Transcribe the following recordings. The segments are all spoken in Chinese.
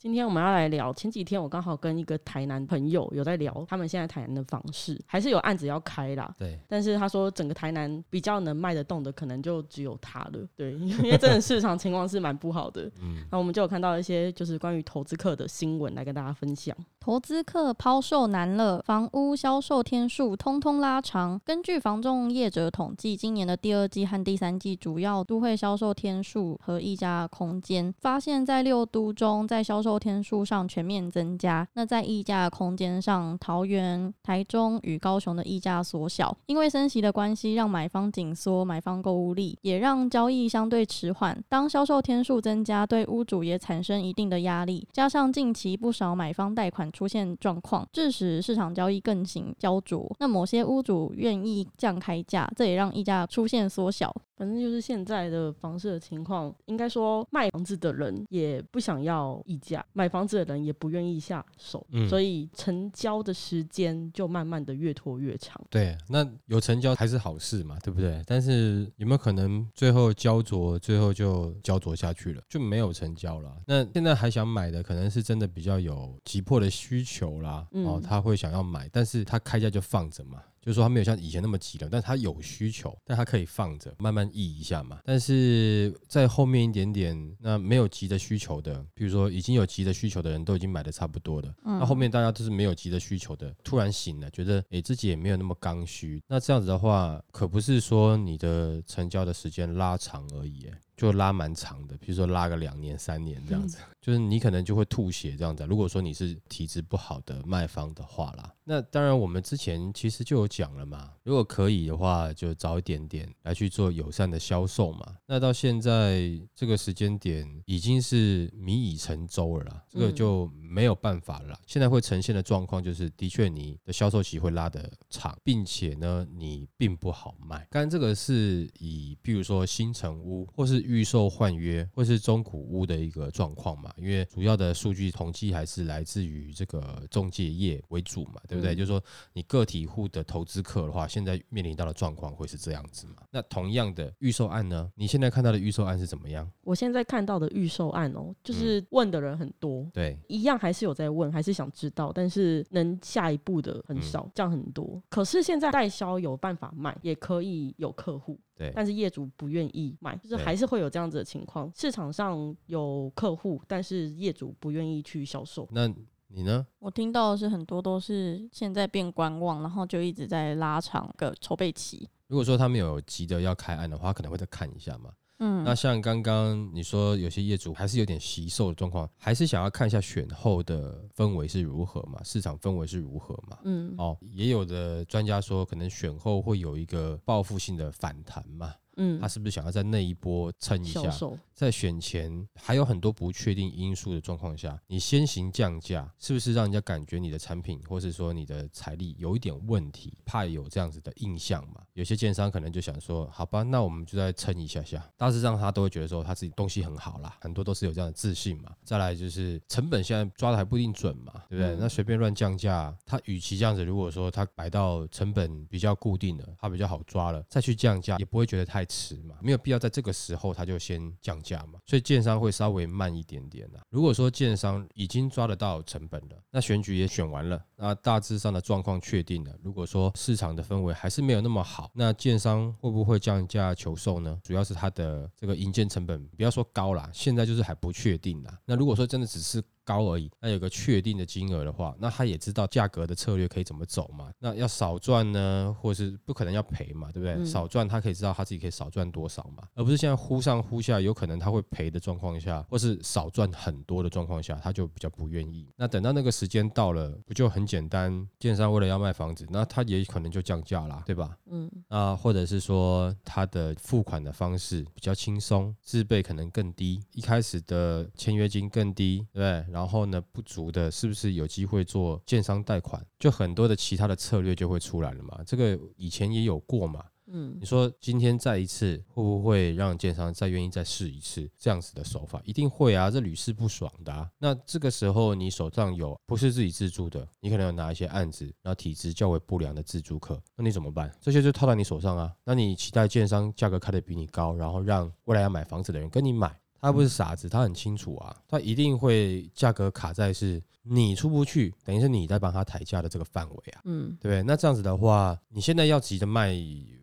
今天我们要来聊，前几天我刚好跟一个台南朋友有在聊，他们现在台南的房市还是有案子要开啦。对，但是他说整个台南比较能卖得动的，可能就只有他了。对，因为真的市场情况是蛮不好的。嗯，那我们就有看到一些就是关于投资客的新闻来跟大家分享。投资客抛售难了，房屋销售天数通通拉长。根据房仲业者统计，今年的第二季和第三季主要都会销售天数和溢价空间，发现，在六都中，在销售售天数上全面增加。那在溢价空间上，桃园、台中与高雄的溢价缩小，因为升息的关系，让买方紧缩买方购物力，也让交易相对迟缓。当销售天数增加，对屋主也产生一定的压力，加上近期不少买方贷款出现状况，致使市场交易更形焦灼。那某些屋主愿意降开价，这也让溢价出现缩小。反正就是现在的房市的情况，应该说卖房子的人也不想要溢价，买房子的人也不愿意下手，嗯所以成交的时间就慢慢的越拖越长。对，那有成交还是好事嘛，对不对？但是有没有可能最后焦灼，最后就焦灼下去了，就没有成交了？那现在还想买的，可能是真的比较有急迫的需求啦，嗯哦，他会想要买，但是他开价就放着嘛。就是说他没有像以前那么急了，但他有需求，但他可以放着慢慢议一下嘛。但是在后面一点点，那没有急的需求的，比如说已经有急的需求的人都已经买的差不多了，嗯那后面大家都是没有急的需求的，突然醒了，觉得诶自己也没有那么刚需，那这样子的话，可不是说你的成交的时间拉长而已，诶就拉蛮长的，比如说拉个两年、三年这样子，就是你可能就会吐血这样子啊。如果说你是体质不好的卖方的话啦，那当然我们之前其实就有讲了嘛，如果可以的话，就早一点点来去做友善的销售嘛。那到现在这个时间点已经是米已成舟了啦，这个嗯就没有办法了啦。现在会呈现的状况就是，的确你的销售期会拉得长，并且呢，你并不好卖。当然，这个是以比如说新城屋或是预售换约或是中古屋的一个状况嘛，因为主要的数据统计还是来自于这个中介业为主嘛，对不对？嗯就是说你个体户的投资客的话，现在面临到的状况会是这样子嘛？那同样的预售案呢，你现在看到的预售案是怎么样？我现在看到的预售案哦，嗯就是问的人很多，对，一样还是有在问，还是想知道，但是能下一步的很嗯少，这样很多。可是现在代销有办法卖，也可以有客户，对但是业主不愿意卖，就是还是会有这样子的情况。市场上有客户，但是业主不愿意去销售。那你呢？我听到的是很多都是现在变观望，然后就一直在拉长个筹备期。如果说他们有急着要开案的话，可能会再看一下嘛。嗯，那像刚刚你说有些业主还是有点惜售的状况，还是想要看一下选后的氛围是如何嘛，市场氛围是如何嘛。嗯，哦，也有的专家说，可能选后会有一个报复性的反弹嘛，嗯他，是不是想要在那一波撑一下？在选前还有很多不确定因素的状况下，你先行降价，是不是让人家感觉你的产品或是说你的财力有一点问题，怕有这样子的印象嘛？有些建商可能就想说，好吧，那我们就再撑一下下。大致上他都会觉得说他自己东西很好啦，很多都是有这样的自信嘛。再来就是成本现在抓的还不一定准嘛，对不对？嗯那随便乱降价，他与其这样子，如果说他摆到成本比较固定的，他比较好抓了，再去降价也不会觉得太迟嘛，没有必要在这个时候他就先降价嘛，所以建商会稍微慢一点点的。如果说建商已经抓得到成本了，那选举也选完了，那大致上的状况确定了，如果说市场的氛围还是没有那么好，那建商会不会降价求售呢？主要是它的这个营建成本，不要说高啦，现在就是还不确定啦。那如果说真的只是高而已，那有个确定的金额的话，那他也知道价格的策略可以怎么走嘛。那要少赚呢，或是不可能要赔嘛，对不对？嗯少赚他可以知道他自己可以少赚多少嘛，而不是现在忽上忽下，有可能他会赔的状况下，或是少赚很多的状况下，他就比较不愿意。那等到那个时间到了，不就很简单？建商为了要卖房子，那他也可能就降价啦，对吧？嗯，啊，或者是说他的付款的方式比较轻松，自备可能更低，一开始的签约金更低，对不对？然后呢，不足的是不是有机会做建商贷款？就很多的其他的策略就会出来了嘛。这个以前也有过嘛。嗯你说今天再一次，会不会让建商再愿意再试一次这样子的手法？一定会啊，这屡试不爽的、啊。那这个时候你手上有不是自己自住的，你可能有拿一些案子，然后体质较为不良的自住客，那你怎么办？这些就套在你手上啊。那你期待建商价格开的比你高，然后让未来要买房子的人跟你买，他不是傻子，他很清楚啊，他一定会价格卡在是你出不去，等于是你在帮他抬价的这个范围啊。嗯对不对？那这样子的话，你现在要急着卖，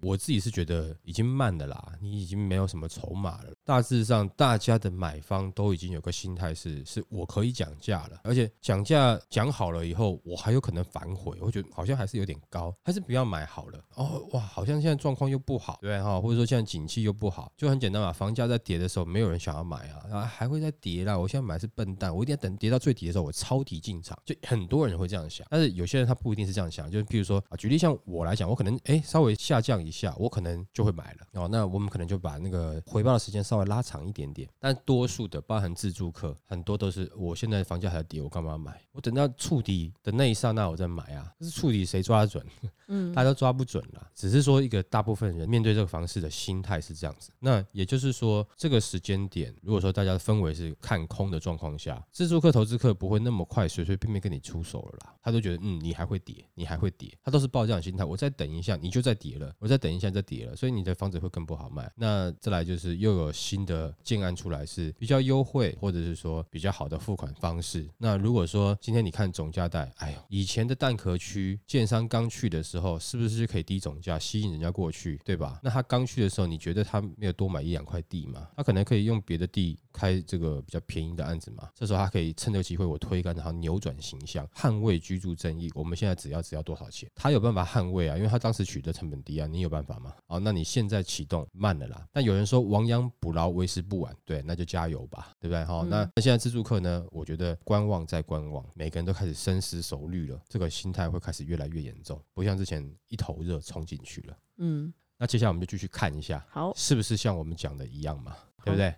我自己是觉得已经慢的啦，你已经没有什么筹码了。大致上，大家的买方都已经有个心态是，是我可以讲价了，而且讲价讲好了以后，我还有可能反悔，我觉得好像还是有点高，还是不要买好了。哦，哇，好像现在状况又不好，对哈？或者说现在景气又不好，就很简单嘛，房价在跌的时候，没有人想要买啊，然后还会再跌啦。我现在买是笨蛋，我一定要等跌到最底的时候，我抄底进场。就很多人会这样想，但是有些人他不一定是这样想，就是譬如说啊，举例像我来讲，我可能哎稍微下降一下，我可能就会买了哦。那我们可能就把那个回报的时间稍微拉长一点点，但多数的包含自住客，很多都是我现在房价还在跌，我干嘛买？我等到触底的那一刹那我再买啊。可是触底谁抓得准？嗯大家都抓不准啦。只是说一个大部分人面对这个房市的心态是这样子。那也就是说，这个时间点，如果说大家的氛围是看空的状况下，自住客、投资客不会那么快随随便便跟你出手了啦。他都觉得，嗯，你还会跌，你还会跌，他都是抱这样心态。我再等一下，你就再跌了；我再等一下，再跌了，所以你的房子会更不好卖。那再来就是又有新的建案出来，是比较优惠，或者是说比较好的付款方式。那如果说今天你看总价带，哎呦，以前的蛋壳区建商刚去的时候，是不是就可以低总价吸引人家过去，对吧？那他刚去的时候，你觉得他没有多买一两块地吗？他可能可以用别的地开这个比较便宜的案子嘛。这时候他可以趁这个机会我推杆，然后扭转形象，捍卫居住正义。我们现在只要只要多少钱？他有办法捍卫啊，因为他当时取得成本低啊，你有办法吗？好，那你现在启动慢了啦。但有人说亡羊补牢为时不晚，对，那就加油吧，对不对？好，嗯那那现在自助客呢？我觉得观望再观望，每个人都开始深思熟虑了，这个心态会开始越来越严重，不像之前一头热冲进去了。嗯，那接下来我们就继续看一下，好，是不是像我们讲的一样嘛？对不对？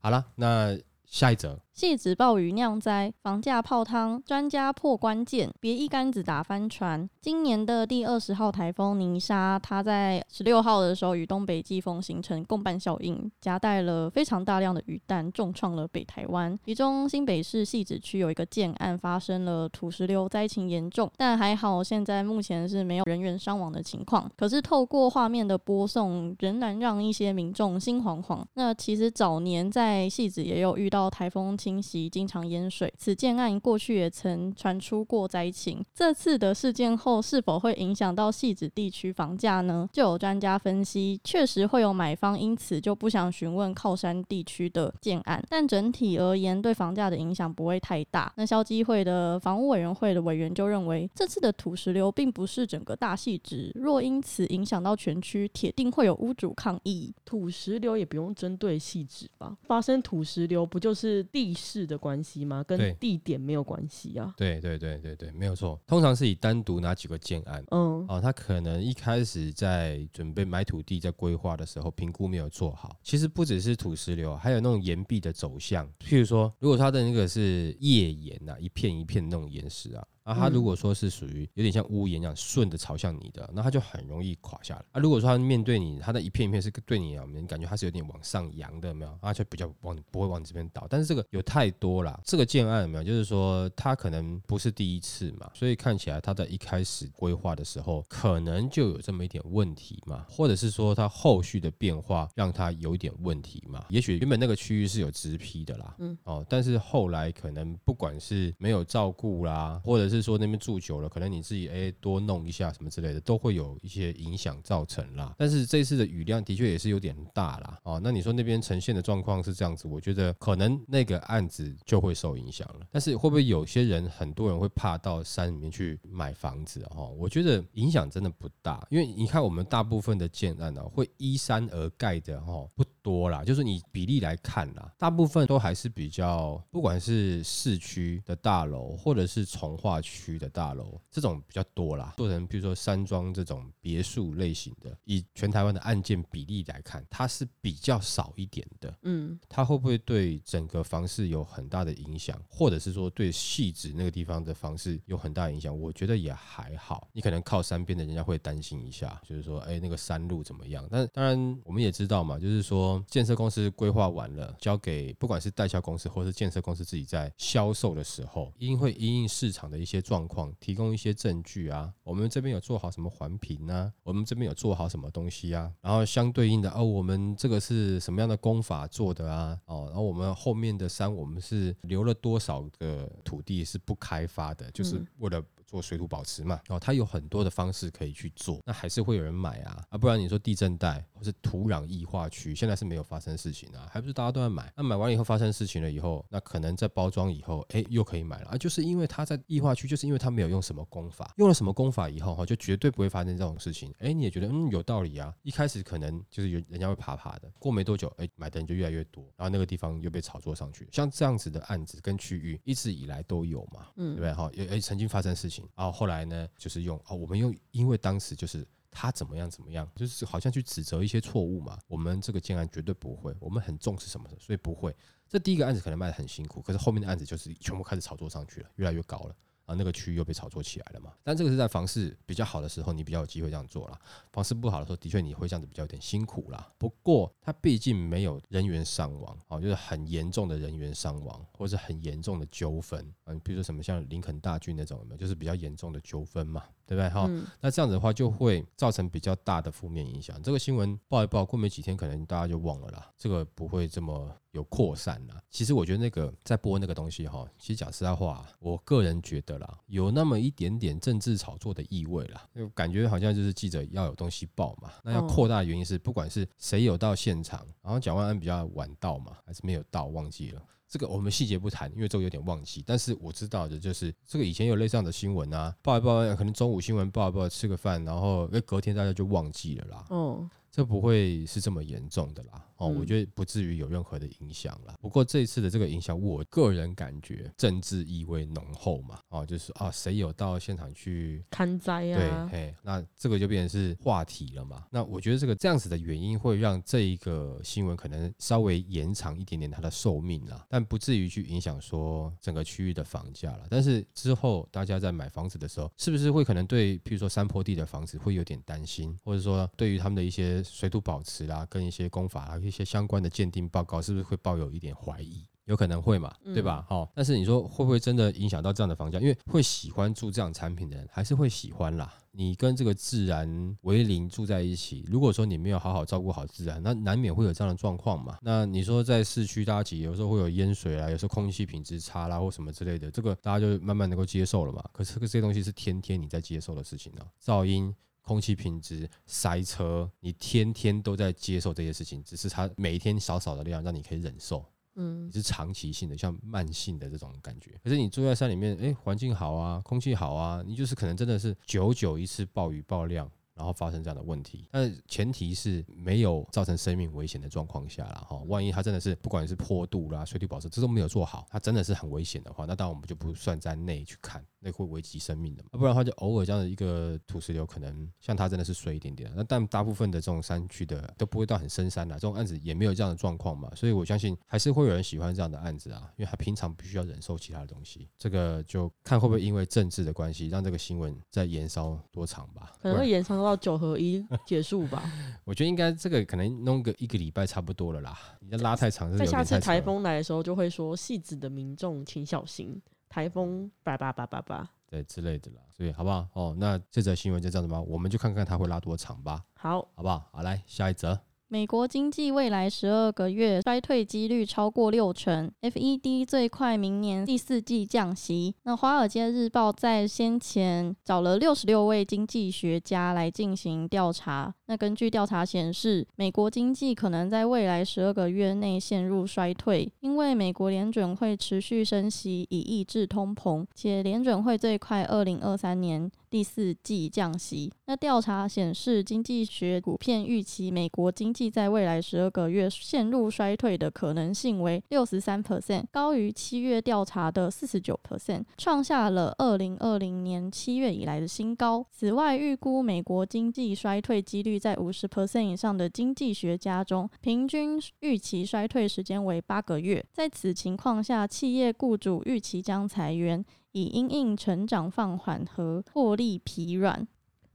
好了，那下一则，戏子暴雨酿灾，房价泡汤，专家破关键，别一竿子打翻船。今年的第二十号台风尼莎，它在十六号的时候与东北季风形成共伴效应，夹带了非常大量的雨弹，重创了北台湾。其中新北市戏子区有一个建案发生了土石流，灾情严重，但还好现在目前是没有人员伤亡的情况。可是透过画面的播送，仍然让一些民众心惶惶。那其实早年在戏子也有遇到台风侵袭，经常淹水。此建案过去也曾传出过灾情。这次的事件后，是否会影响到戏子地区房价呢？就有专家分析，确实会有买方因此就不想询问靠山地区的建案，但整体而言，对房价的影响不会太大。那消基会的房屋委员会的委员就认为，这次的土石流并不是整个大戏值，若因此影响到全区，铁定会有屋主抗议。土石流也不用针对细致吧？发生土石流不就是地势的关系吗？跟地点没有关系啊。对对对对对，没有错。通常是以单独哪几个建案。嗯哦，他可能一开始在准备买土地、在规划的时候，评估没有做好。其实不只是土石流，还有那种岩壁的走向。譬如说，如果它的那个是页岩呐、一片一片那种岩石啊，啊，它如果说是属于有点像屋檐一样顺着朝向你的，那它就很容易垮下来。啊，如果说它面对你，它的一片一片是对你啊，你感觉它是有点往上扬的，有没有？啊，就比较往不会往你这边倒。但是这个有太多了，这个建案有没有？就是说它可能不是第一次嘛，所以看起来它在一开始规划的时候，可能就有这么一点问题嘛，或者是说它后续的变化让它有一点问题嘛。也许原本那个区域是有直批的啦，嗯哦，但是后来可能不管是没有照顾啦，或者是说那边住久了，可能你自己哎多弄一下什么之类的，都会有一些影响造成啦。但是这次的雨量的确也是有点大啦，哦，那你说那边呈现的状况是这样子，我觉得可能那个案子就会受影响了。但是会不会有些人，很多人会怕到山里面去买房子哦？我觉得影响真的不大，因为你看我们大部分的建案呢、会依山而盖的哦不多。啦，就是你比例来看啦，大部分都还是比较，不管是市区的大楼，或者是从化区的大楼，这种比较多啦。做成比如说山庄这种别墅类型的，以全台湾的案件比例来看，它是比较少一点的。嗯，它会不会对整个房市有很大的影响，或者是说对细致那个地方的房市有很大影响？我觉得也还好。你可能靠山边的人家会担心一下，就是说，哎，那个山路怎么样？但当然我们也知道嘛，就是说建设公司规划完了，交给不管是代销公司或是建设公司自己在销售的时候，一定会因应市场的一些状况，提供一些证据啊。我们这边有做好什么环评啊？我们这边有做好什么东西啊？然后相对应的哦，我们这个是什么样的工法做的啊？哦，然后我们后面的山，我们是留了多少个土地是不开发的，就是为了。做水土保持嘛，哦，它有很多的方式可以去做，那还是会有人买啊，啊，不然你说地震带或是土壤异化区，现在是没有发生事情啊，还不是大家都在买？那买完以后发生事情了以后，那可能在包装以后，哎，又可以买了。啊，就是因为它在异化区，就是因为它没有用什么功法，用了什么功法以后哈，就绝对不会发生这种事情。哎，你也觉得嗯有道理啊，一开始可能就是有人家会爬爬的，过没多久，哎，买的人就越来越多，然后那个地方又被炒作上去，像这样子的案子跟区域一直以来都有嘛，嗯，对不对？哈，也也曾经发生事情，然后后来呢？就是用啊，我们用，因为当时就是他怎么样怎么样，就是好像去指责一些错误嘛。我们这个建案绝对不会，我们很重视什么的，所以不会。这第一个案子可能卖的很辛苦，可是后面的案子就是全部开始炒作上去了，越来越高了。啊，那个区域又被炒作起来了嘛？但这个是在房市比较好的时候，你比较有机会这样做了。房市不好的时候，的确你会这样子比较有点辛苦啦。不过它毕竟没有人员伤亡，啊，就是很严重的人员伤亡，或者是很严重的纠纷啊。比如说什么像林肯大军那种，有没有？就是比较严重的纠纷嘛，对不对？哈，那这样子的话就会造成比较大的负面影响。这个新闻报一报，过没几天，可能大家就忘了啦。这个不会这么。有扩散了，其实我觉得那个在播那个东西哈，其实讲实在话，我个人觉得啦，有那么一点点政治炒作的意味啦，就感觉好像就是记者要有东西报嘛，那要扩大的原因是，不管是谁有到现场，然后蒋万安比较晚到嘛，还是没有到，忘记了。这个我们细节不谈，因为这个有点忘记，但是我知道的就是这个以前有类似这样的新闻啊，报一报，可能中午新闻报一报，吃个饭，然后因为隔天大家就忘记了啦，嗯。这不会是这么严重的啦，哦，我觉得不至于有任何的影响啦。不过这一次的这个影响，我个人感觉政治意味浓厚嘛，哦，就是啊，谁有到现场去看灾啊？对，嘿，那这个就变成是话题了嘛。那我觉得这个这样子的原因会让这一个新闻可能稍微延长一点点它的寿命啦，但不至于去影响说整个区域的房价了。但是之后大家在买房子的时候，是不是会可能对，譬如说山坡地的房子会有点担心，或者说对于他们的一些。水土保持啦，跟一些工法啊，一些相关的鉴定报告，是不是会抱有一点怀疑？有可能会嘛，对吧？好，但是你说会不会真的影响到这样的房价？因为会喜欢住这样产品的人，还是会喜欢啦。你跟这个自然为邻住在一起，如果说你没有好好照顾好自然，那难免会有这样的状况嘛。那你说在市区大家有时候会有淹水啊，有时候空气品质差啦，或什么之类的，这个大家就慢慢能够接受了嘛。可是这个这些东西是天天你在接受的事情呢，噪音。空气品质、塞车，你天天都在接受这些事情，只是它每一天少少的量让你可以忍受，嗯，是长期性的，像慢性的这种感觉。可是你住在山里面，哎，环境好啊，空气好啊，你就是可能真的是久久一次暴雨暴量。然后发生这样的问题，但前提是没有造成生命危险的状况下了哈。万一它真的是不管是坡度啦、水体保持这都没有做好，它真的是很危险的话，那当然我们就不算在内去看，那会危及生命的嘛。不然的话，就偶尔这样的一个土石流，可能像它真的是水一点点。那但大部分的这种山区的都不会到很深山啦，这种案子也没有这样的状况嘛。所以我相信还是会有人喜欢这样的案子啊，因为他平常必须要忍受其他的东西。这个就看会不会因为政治的关系，让这个新闻再延烧多长吧？可能会延烧到九合一。结束吧，我觉得应该这个可能弄个一个礼拜差不多了啦。你要拉太长，在下次台风来的时候就会说，戏子的民众请小心台风叭叭叭叭叭，对之类的啦。所以好不好？哦，那这则新闻就这样子吧，我们就看看它会拉多长吧。好，好不好？好，来下一则。美国经济未来十二个月衰退几率超过六成，FED 最快明年第四季降息。那《华尔街日报》在先前找了六十六位经济学家来进行调查。那根据调查显示，美国经济可能在未来十二个月内陷入衰退，因为美国联准会持续升息以抑制通膨，且联准会最快二零二三年第四季降息。那调查显示，经济学普遍预期美国经济在未来十二个月陷入衰退的可能性为六十三 percent，高于七月调查的四十九 percent，创下了二零二零年七月以来的新高。此外，预估美国经济衰退几率在五十 percent 以上的经济学家中，平均预期衰退时间为八个月。在此情况下，企业雇主预期将裁员，以因应成长放缓和获利疲软。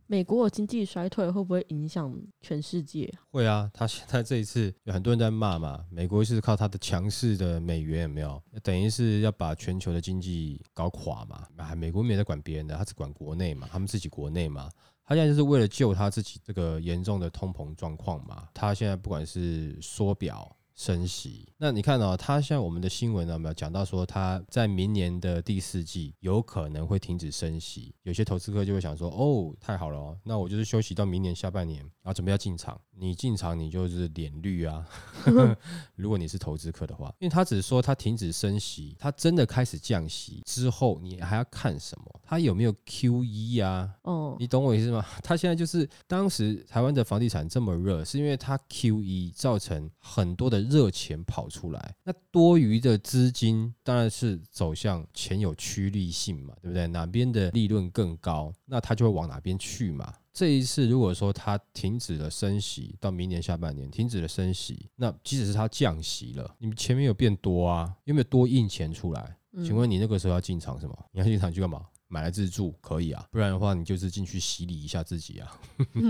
美国的经济衰退会不会影响全世界？会啊，他现在这一次有很多人在骂嘛，美国是靠他的强势的美元有没有？等于是要把全球的经济搞垮嘛？啊，美国没在管别人的，他只管国内嘛，他们自己国内嘛。他现在就是为了救他自己这个严重的通膨状况嘛。他现在不管是缩表。升息，那你看哦，他像我们的新闻呢，有没有讲到说他在明年的第四季有可能会停止升息？有些投资客就会想说，哦，太好了哦，那我就是休息到明年下半年，然后准备要进场。你进场你就是脸绿啊，如果你是投资客的话，因为他只是说他停止升息，他真的开始降息之后，你还要看什么？他有没有 Q E 啊？哦，你懂我意思吗？他现在就是当时台湾的房地产这么热，是因为他 Q E 造成很多的。热钱跑出来，那多余的资金当然是走向钱有趋利性嘛，对不对？哪边的利润更高，那它就会往哪边去嘛。这一次如果说它停止了升息，到明年下半年停止了升息，那即使是它降息了，你们钱没有变多啊？有没有多印钱出来？请问你那个时候要进场什么？你要进场去干嘛？买来自住可以啊，不然的话你就是进去洗礼一下自己啊。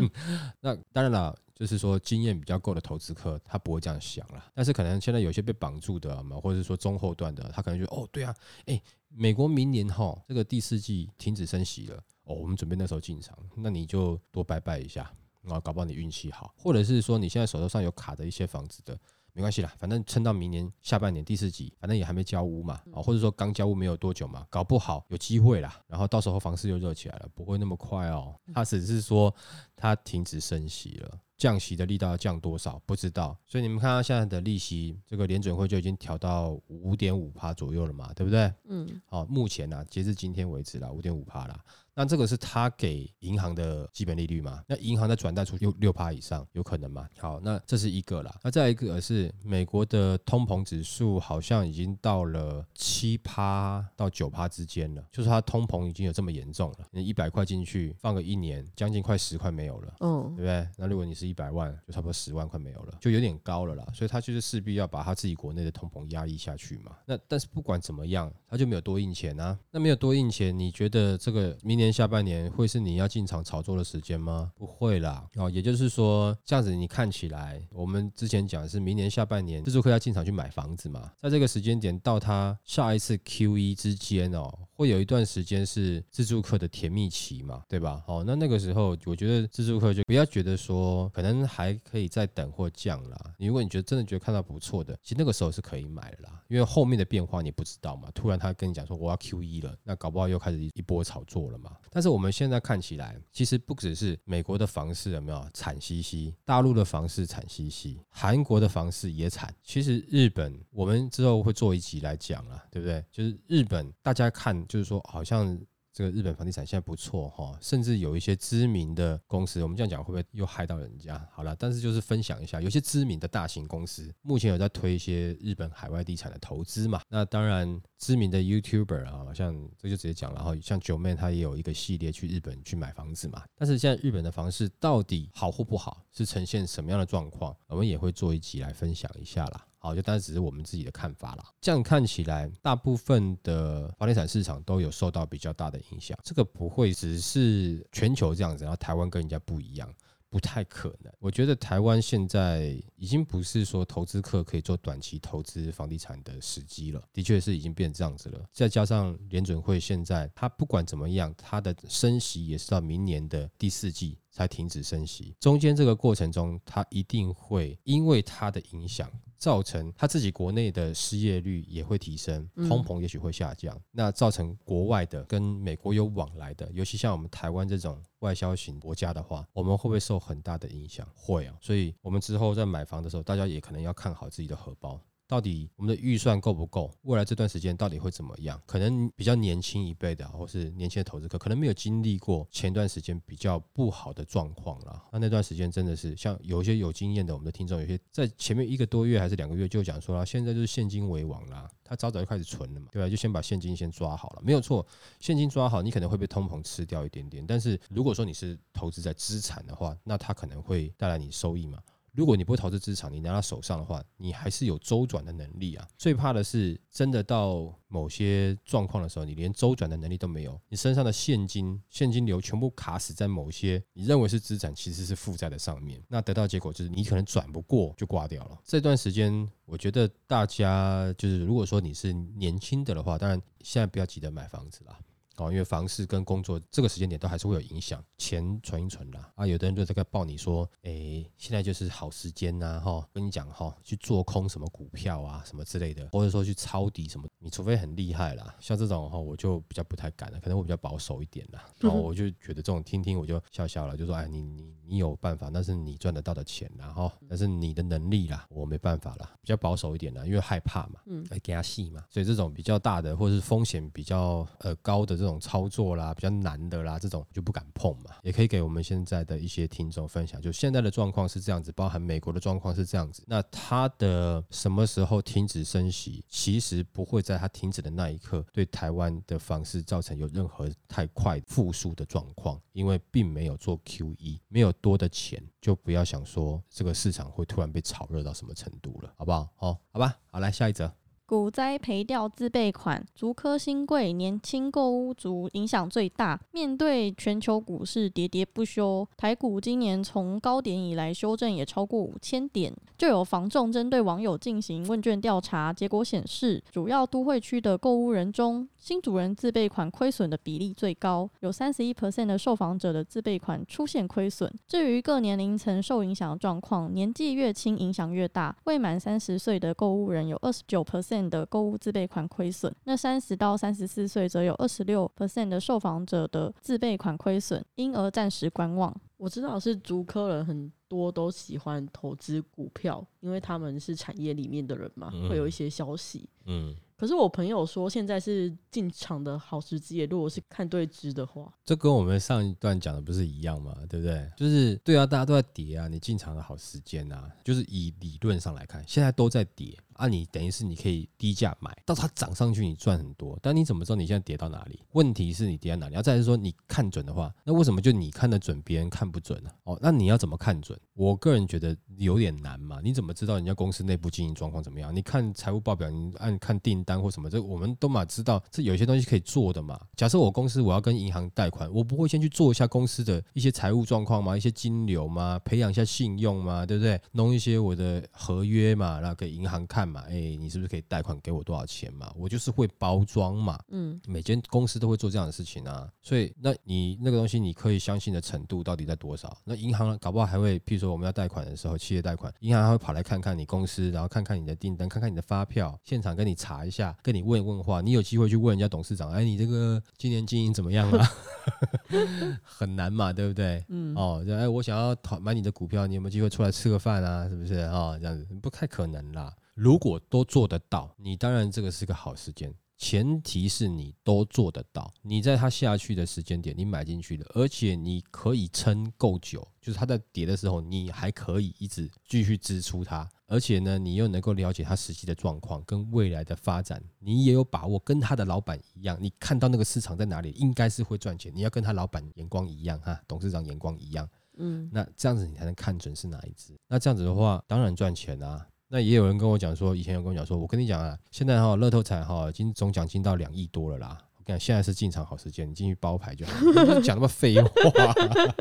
那当然了。就是说，经验比较够的投资客，他不会这样想了。但是可能现在有些被绑住的嘛，或者是说中后段的，他可能就哦，对啊，哎，美国明年哈这个第四季停止升息了，哦，我们准备那时候进场，那你就多拜拜一下，然后搞不好你运气好，或者是说你现在手头上有卡的一些房子的。没关系啦，反正撑到明年下半年第四季，反正也还没交屋嘛，啊，或者说刚交屋没有多久嘛，搞不好有机会啦。然后到时候房市又热起来了，不会那么快哦。他只是说他停止升息了，降息的力道要降多少不知道。所以你们看到现在的利息，这个联准会就已经调到五点五趴左右了嘛，对不对？嗯。好，目前呢，截至今天为止啦，五点五趴啦。那这个是他给银行的基本利率嘛？那银行再转贷出六六趴以上，有可能吗？好，那这是一个啦。那再一个是美国的通膨指数好像已经到了七趴到九趴之间了，就是它通膨已经有这么严重了。你一百块进去放个一年，将近快十块没有了，嗯，对不对？那如果你是一百万，就差不多十万块没有了，就有点高了啦。所以他就是势必要把他自己国内的通膨压抑下去嘛。那但是不管怎么样，他就没有多印钱啊。那没有多印钱，你觉得这个明年？下半年会是你要进场炒作的时间吗？不会啦，哦，也就是说这样子，你看起来我们之前讲的是明年下半年自助客要进场去买房子嘛，在这个时间点到他下一次 Q E 之间哦，会有一段时间是自助客的甜蜜期嘛，对吧？哦，那那个时候我觉得自助客就不要觉得说可能还可以再等或降啦。如果你觉得真的觉得看到不错的，其实那个时候是可以买的啦，因为后面的变化你不知道嘛，突然他跟你讲说我要 Q E 了，那搞不好又开始一波炒作了嘛。但是我们现在看起来，其实不只是美国的房市有没有惨兮兮，大陆的房市惨兮兮，韩国的房市也惨。其实日本，我们之后会做一集来讲啊，对不对？就是日本，大家看，就是说好像。这个日本房地产现在不错哈，甚至有一些知名的公司，我们这样讲会不会又害到人家？好了，但是就是分享一下，有些知名的大型公司目前有在推一些日本海外地产的投资嘛？那当然，知名的 YouTuber 啊，像这就直接讲了哈，像九妹她也有一个系列去日本去买房子嘛。但是现在日本的房市到底好或不好，是呈现什么样的状况？我们也会做一集来分享一下啦。好，就当然只是我们自己的看法了。这样看起来，大部分的房地产市场都有受到比较大的影响。这个不会只是全球这样子，然后台湾跟人家不一样，不太可能。我觉得台湾现在已经不是说投资客可以做短期投资房地产的时机了，的确是已经变这样子了。再加上联准会现在，它不管怎么样，它的升息也是到明年的第四季。才停止升息。中间这个过程中，它一定会因为它的影响，造成它自己国内的失业率也会提升，嗯通膨也许会下降，那造成国外的跟美国有往来的，尤其像我们台湾这种外销型国家的话，我们会不会受很大的影响？会啊，所以我们之后在买房的时候，大家也可能要看好自己的荷包。到底我们的预算够不够？未来这段时间到底会怎么样？可能比较年轻一辈的，或是年轻的投资客，可能没有经历过前段时间比较不好的状况啦。那那段时间真的是像有一些有经验的我们的听众，有些在前面一个多月还是两个月就讲说啦，现在就是现金为王啦。他早早就开始存了嘛，对吧、就先把现金先抓好了，没有错。现金抓好，你可能会被通膨吃掉一点点，但是如果说你是投资在资产的话，那它可能会带来你收益嘛。如果你不投资资产，你拿到手上的话，你还是有周转的能力啊。最怕的是真的到某些状况的时候，你连周转的能力都没有，你身上的现金现金流全部卡死在某些你认为是资产，其实是负债的上面。那得到结果就是你可能转不过就挂掉了。这段时间，我觉得大家就是如果说你是年轻的的话，当然现在不要急着买房子啦。哦，因为房市跟工作这个时间点都还是会有影响，钱存一存啦。啊，有的人就在个报你说，诶，现在就是好时间呐，哈，跟你讲哈，去做空什么股票啊，什么之类的，或者说去抄底什么，你除非很厉害啦，像这种哈，我就比较不太敢了，可能我比较保守一点啦。然后我就觉得这种听听我就笑笑了，就说，哎，你你你有办法，那是你赚得到的钱然后，但是你的能力啦，我没办法啦，比较保守一点啦，因为害怕嘛，嗯，来给他戏嘛，所以这种比较大的或是风险比较呃高的这种操作啦，比较难的啦，这种就不敢碰嘛。也可以给我们现在的一些听众分享，就现在的状况是这样子，包含美国的状况是这样子。那它的什么时候停止升息，其实不会在它停止的那一刻对台湾的房市造成有任何太快复苏的状况，因为并没有做 QE，没有多的钱，就不要想说这个市场会突然被炒热到什么程度了，好不好？好，好吧，好来下一则。股灾赔掉自备款，竹科新贵年轻购屋族影响最大。面对全球股市喋喋不休，台股今年从高点以来修正也超过五千点。就有房仲针对网友进行问卷调查，结果显示，主要都会区的购屋人中，新主人自备款亏损的比例最高，有三十一 percent 的受访者的自备款出现亏损。至于各年龄层受影响的状况，年纪越轻影响越大。未满三十岁的购物人有二十九 percent 的购物自备款亏损，那三十到三十四岁则有二十六 percent 的受访者的自备款亏损，因而暂时观望。我知道是足科人很多都喜欢投资股票，因为他们是产业里面的人嘛，嗯会有一些消息。嗯，可是我朋友说，现在是进场的好时机，如果是看对支的话，这跟我们上一段讲的不是一样吗？对不对？就是对啊，大家都在跌啊，你进场的好时间啊，就是以理论上来看，现在都在跌啊，你等于是你可以低价买，到它涨上去你赚很多，但你怎么知道你现在跌到哪里？问题是你跌到哪里？要再是说你看准的话，那为什么就你看得准，别人看不准呢、哦，那你要怎么看准？我个人觉得有点难嘛，你怎么知道人家公司内部经营状况怎么样？你看财务报表，你按看订单或什么，这我们都嘛知道，这有些东西可以做的嘛。假设我公司我要跟银行贷款，我不会先去做一下公司的一些财务状况吗？一些金流吗？培养一下信用吗？对不对？弄一些我的合约嘛，然后给银行看嘛，哎，你是不是可以贷款给我多少钱嘛？我就是会包装嘛，嗯，每间公司都会做这样的事情啊，所以那你那个东西你可以相信的程度到底在多少？那银行搞不好还会，譬如说我们要贷款的时候，企业贷款，银行还会跑来看看你公司，然后看看你的订单，看看你的发票，现场跟你查一下，跟你问问话，你有机会去问人家董事长，哎，你这个今年经营怎么样啊？很难嘛，对不对？嗯哦，哎，我想要讨买你的股票，你有没有机会出来吃个饭啊？是不是哦，这样子不太可能啦。如果都做得到，你当然这个是个好时间。前提是你都做得到，你在它下去的时间点你买进去了，而且你可以撑够久，就是它在跌的时候，你还可以一直继续支出它，而且呢，你又能够了解它实际的状况跟未来的发展，你也有把握，跟他的老板一样，你看到那个市场在哪里，应该是会赚钱，你要跟他老板眼光一样哈，董事长眼光一样，嗯，那这样子你才能看准是哪一只。那这样子的话，当然赚钱啊。那也有人跟我讲说，以前有跟我讲说，我跟你讲啊，现在哈乐透彩哈已经总奖金到两亿多了啦。我跟你讲，现在是进场好时间，你进去包牌就好，你讲那么废话，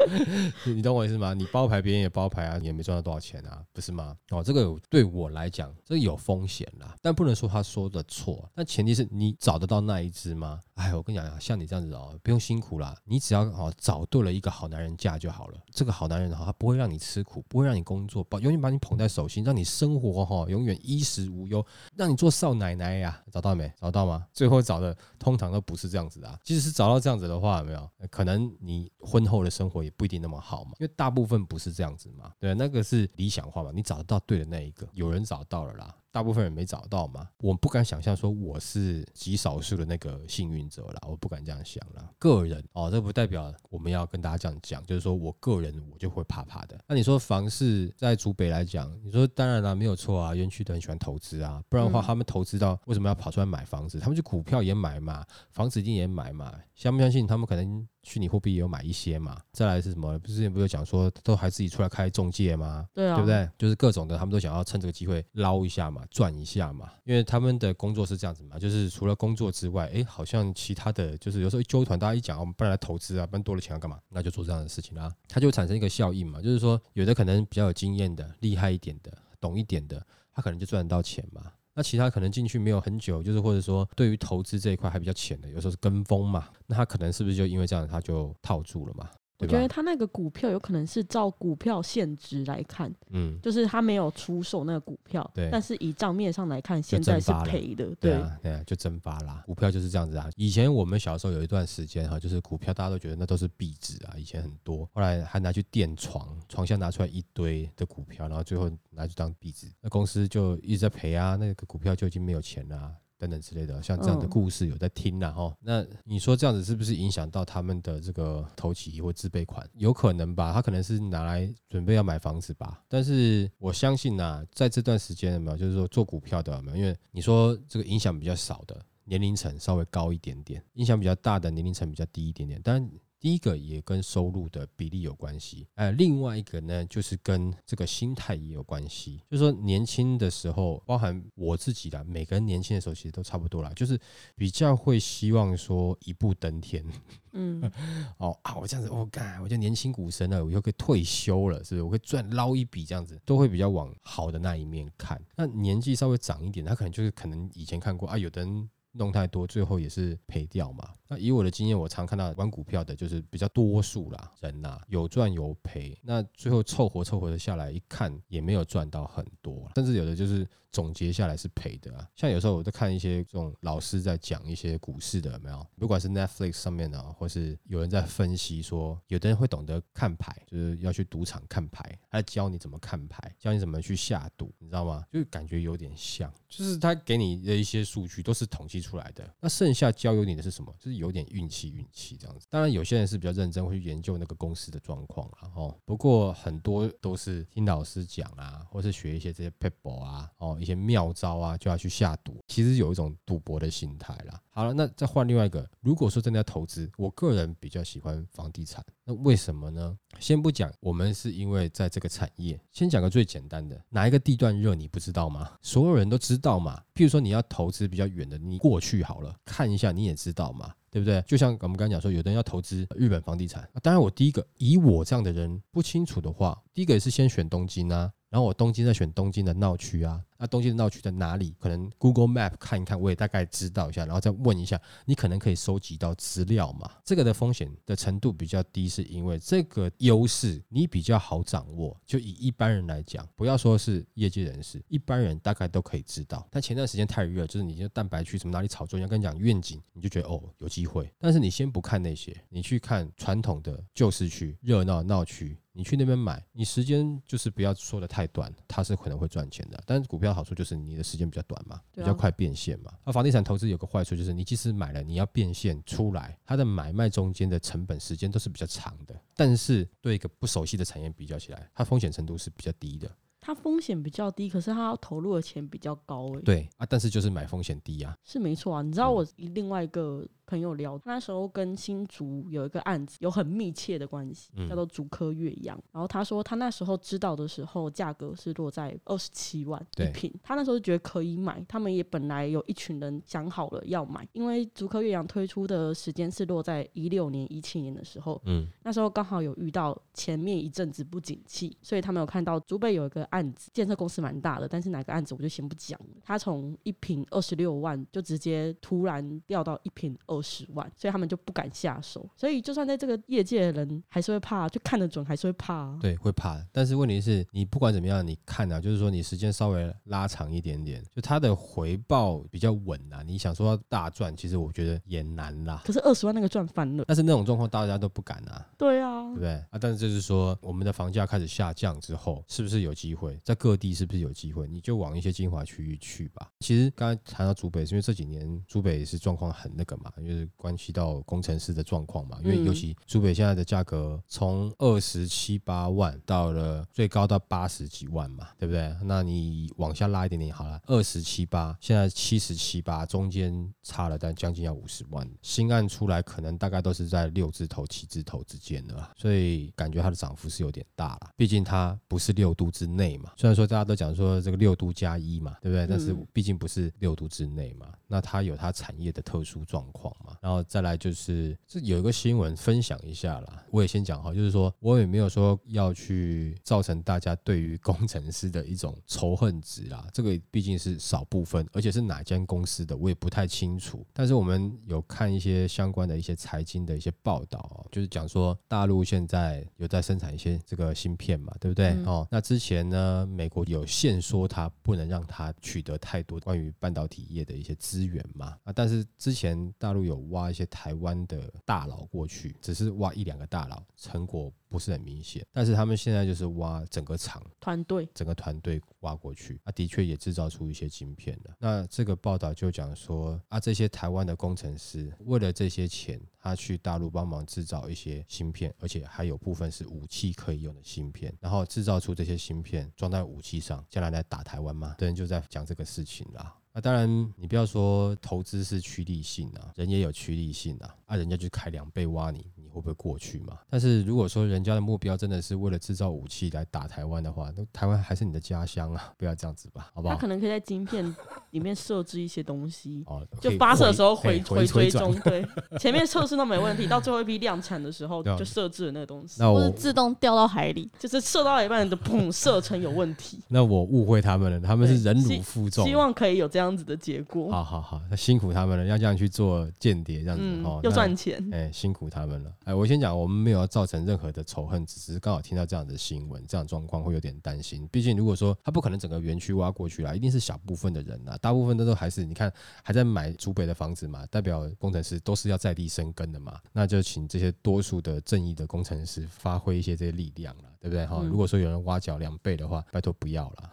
你懂我意思吗？你包牌，别人也包牌啊，你也没赚到多少钱啊，不是吗？哦，这个对我来讲，这个有风险啦，但不能说他说的错。但前提是你找得到那一只吗？哎，我跟你讲啊，像你这样子哦，不用辛苦啦，你只要哦找对了一个好男人嫁就好了。这个好男人哈，他不会让你吃苦，不会让你工作，把永远把你捧在手心，让你生活哈永远衣食无忧，让你做少奶奶呀。找到没？找到吗？最后找的通常都不是这样子的。即使是找到这样子的话，有没有可能你婚后的生活也不一定那么好嘛？因为大部分不是这样子嘛。对，那个是理想化嘛。你找得到对的那一个，有人找到了啦。大部分人没找到嘛，我不敢想象说我是极少数的那个幸运者啦，我不敢这样想啦。个人哦，这不代表我们要跟大家这样讲，就是说我个人我就会怕怕的。那你说房市在竹北来讲，你说当然啦，没有错啊，园区都很喜欢投资啊，不然的话他们投资到为什么要跑出来买房子？他们就股票也买嘛，房子一定也买嘛，相不相信？他们可能。虚拟货币也有买一些嘛，再来是什么？不是之前不是讲说都还自己出来开中介吗？对啊，对不对？就是各种的，他们都想要趁这个机会捞一下嘛，赚一下嘛。因为他们的工作是这样子嘛，就是除了工作之外，哎，好像其他的就是有时候一纠团，大家一讲，我们不然来投资啊，不然多了钱要干嘛？那就做这样的事情啦。它就产生一个效应嘛，就是说有的可能比较有经验的、厉害一点的、懂一点的，他可能就赚得到钱嘛。那其他可能进去没有很久，就是或者说对于投资这一块还比较浅的，有时候是跟风嘛，那他可能是不是就因为这样他就套住了嘛？我觉得他那个股票有可能是照股票现值来看，嗯，就是他没有出售那个股票，对，但是以账面上来看，现在是赔的，对啊，对啊，就蒸发啦。股票就是这样子啊。以前我们小时候有一段时间哈，就是股票大家都觉得那都是币值啊，以前很多，后来还拿去垫床，床下拿出来一堆的股票，然后最后拿去当币值，那公司就一直在赔啊，那个股票就已经没有钱了。等等之类的，像这样的故事有在听了哈。那你说这样子是不是影响到他们的这个投期或自备款？有可能吧，他可能是拿来准备要买房子吧。但是我相信呐，在这段时间有没有，就是说做股票的有没有？因为你说这个影响比较少的年龄层稍微高一点点，影响比较大的年龄层比较低一点点，但。第一个也跟收入的比例有关系，呃，另外一个呢，就是跟这个心态也有关系。就是说，年轻的时候，包含我自己的，每个人年轻的时候其实都差不多啦，就是比较会希望说一步登天。嗯，哦啊，我这样子，我干，我就年轻股神了，我又可以退休了，是不是？我可以赚捞一笔，这样子都会比较往好的那一面看。那年纪稍微长一点，他可能就是可能以前看过啊，有的人。弄太多，最后也是赔掉嘛。那以我的经验，我常看到玩股票的，就是比较多数啦，人呐有赚有赔。那最后凑合凑合的下来，一看也没有赚到很多，甚至有的就是总结下来是赔的啊。像有时候我在看一些这种老师在讲一些股市的，有没有？不管是 Netflix 上面的，或是有人在分析说，有的人会懂得看牌，就是要去赌场看牌，他教你怎么看牌，教你怎么去下赌，你知道吗？就感觉有点像，就是他给你的一些数据都是统计。出来的那剩下交由你的是什么？就是有点运气，运气这样子。当然，有些人是比较认真，会去研究那个公司的状况然后，不过很多都是听老师讲啊，或是学一些这些 paper 啊，哦，一些妙招啊，就要去下赌。其实有一种赌博的心态啦。好了，那再换另外一个。如果说真的要投资，我个人比较喜欢房地产。那为什么呢？先不讲，我们是因为在这个产业。先讲个最简单的，哪一个地段热，你不知道吗？所有人都知道嘛。譬如说你要投资比较远的，你过去好了，看一下你也知道嘛，对不对？就像我们刚刚讲说，有的人要投资日本房地产，当然我第一个以我这样的人不清楚的话，第一个也是先选东京啊。然后我东京再选东京的闹区啊，那东京的闹区在哪里？可能 Google Map 看一看，我也大概知道一下，然后再问一下，你可能可以收集到资料嘛？这个的风险的程度比较低，是因为这个优势你比较好掌握。就以一般人来讲，不要说是业界人士，一般人大概都可以知道。但前段时间太热，就是你就蛋白区什么哪里炒作，要跟你讲愿景，你就觉得哦有机会。但是你先不看那些，你去看传统的旧市区、热闹闹区。你去那边买，你时间就是不要说的太短，它是可能会赚钱的。但是股票好处就是你的时间比较短嘛，比较快变现嘛。那房地产投资有个坏处就是，你即使买了，你要变现出来，它的买卖中间的成本时间都是比较长的。但是对一个不熟悉的产业比较起来，它风险程度是比较低的。它风险比较低，可是它要投入的钱比较高诶。对啊，但是就是买风险低啊，是没错啊。你知道我另外一个。朋友聊，那时候跟新竹有一个案子有很密切的关系，叫做竹科岳阳。然后他说他那时候知道的时候，价格是落在二十七万一平。他那时候觉得可以买，他们也本来有一群人想好了要买，因为竹科岳阳推出的时间是落在一六年、一七年的时候。嗯，那时候刚好有遇到前面一阵子不景气，所以他们有看到竹北有一个案子，建设公司蛮大的，但是哪个案子我就先不讲了。他从一瓶二十六万就直接突然掉到一瓶二十万，所以他们就不敢下手。所以就算在这个业界的人还是会怕，就看得准还是会怕、啊。对，会怕。但是问题是你不管怎么样，你看啊，就是说你时间稍微拉长一点点，就它的回报比较稳啊。你想说要大赚，其实我觉得也难啦。可是二十万那个赚翻了。但是那种状况大家都不敢啊，对啊对不，对啊？但是就是说，我们的房价开始下降之后，是不是有机会在各地？是不是有机会？你就往一些精华区域去吧。其实刚才谈到竹北，是因为这几年竹北是状况很那个嘛，就是关系到工程师的状况嘛。因为嗯尤其竹北现在的价格从二十七八万到了最高到八十几万嘛，对不对？那你往下拉一点点好了，二十七八，现在七十七八，中间差了但将近要五十万。新案出来可能大概都是在六字头、七字头之间的啦，所以感觉它的涨幅是有点大了。毕竟它不是六度之内嘛，虽然说大家都讲说这个六度加一嘛，对不对？但是嗯毕竟不是六度之内嘛，那它有它产业的特殊状况嘛。然后再来就是这有一个新闻分享一下啦，我也先讲哈，就是说我也没有说要去造成大家对于工程师的一种仇恨值啦，这个毕竟是少部分，而且是哪间公司的我也不太清楚。但是我们有看一些相关的一些财经的一些报道哦，就是讲说大陆现在有在生产一些这个芯片嘛，对不对？嗯哦，那之前呢，美国有限说它不能让它取得太多关于半导体业的一些资源嘛，啊，但是之前大陆有挖一些台湾的大佬过去，只是挖一两个大佬，成果不是很明显。但是他们现在就是挖整个厂，团队整个团队挖过去，啊，的确也制造出一些晶片的。那这个报道就讲说，啊，这些台湾的工程师为了这些钱，他去大陆帮忙制造一些芯片，而且还有部分是武器可以用的芯片，然后制造出这些芯片装在武器上，将来来打台湾嘛？对人就在讲这个事情啦。那、当然，你不要说投资是趋利性啊，人也有趋利性啊。啊，人家就开两倍挖你，你会不会过去嘛？但是如果说人家的目标真的是为了制造武器来打台湾的话，那台湾还是你的家乡啊，不要这样子吧，好不好他可？能可以在晶片里面设置一些东西，哦，就发射的时候回回回追踪，对，前面测试都没问题，到最后一批量产的时候就设置了那个东西，那我或者自动掉到海里。就是射到一半的砰 射程有问题，那我误会他们了，他们是忍辱负重。希望可以有这样子的结果，好好好，那辛苦他们了，要这样去做间谍这样子、嗯哦，，赚钱，哎、辛苦他们了。哎，我先讲，我们没有要造成任何的仇恨，只是刚好听到这样的新闻，这样状况会有点担心。毕竟如果说他不可能整个园区挖过去啦，一定是小部分的人啦，大部分的都还是你看还在买竹北的房子嘛，代表工程师都是要在地生根的嘛。那就请这些多数的正义的工程师发挥一些这些力量啦，对不对哈？嗯如果说有人挖角两倍的话，拜托不要啦。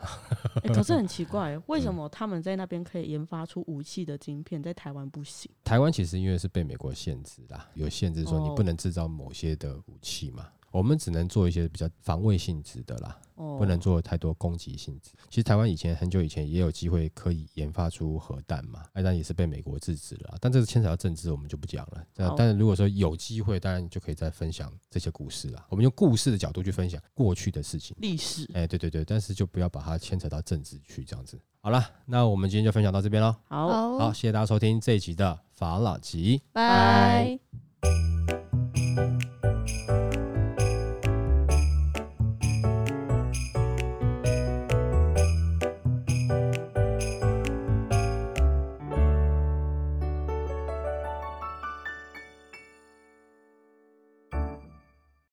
哎、可是很奇怪，为嗯什么他们在那边可以研发出武器的晶片，在台湾不行？台湾其实因为是被美国限制啦，有限制说你哦不能制造某些的武器嘛。我们只能做一些比较防卫性质的啦，哦，不能做太多攻击性质。其实台湾以前很久以前也有机会可以研发出核弹嘛，哎但也是被美国制止了。但这是牵扯到政治，我们就不讲了。但是如果说有机会，当然就可以再分享这些故事啦。我们用故事的角度去分享过去的事情。历史。哎，对对对，但是就不要把它牵扯到政治去这样子。好了，那我们今天就分享到这边喽。好，好，谢谢大家收听这一集的法老集。拜。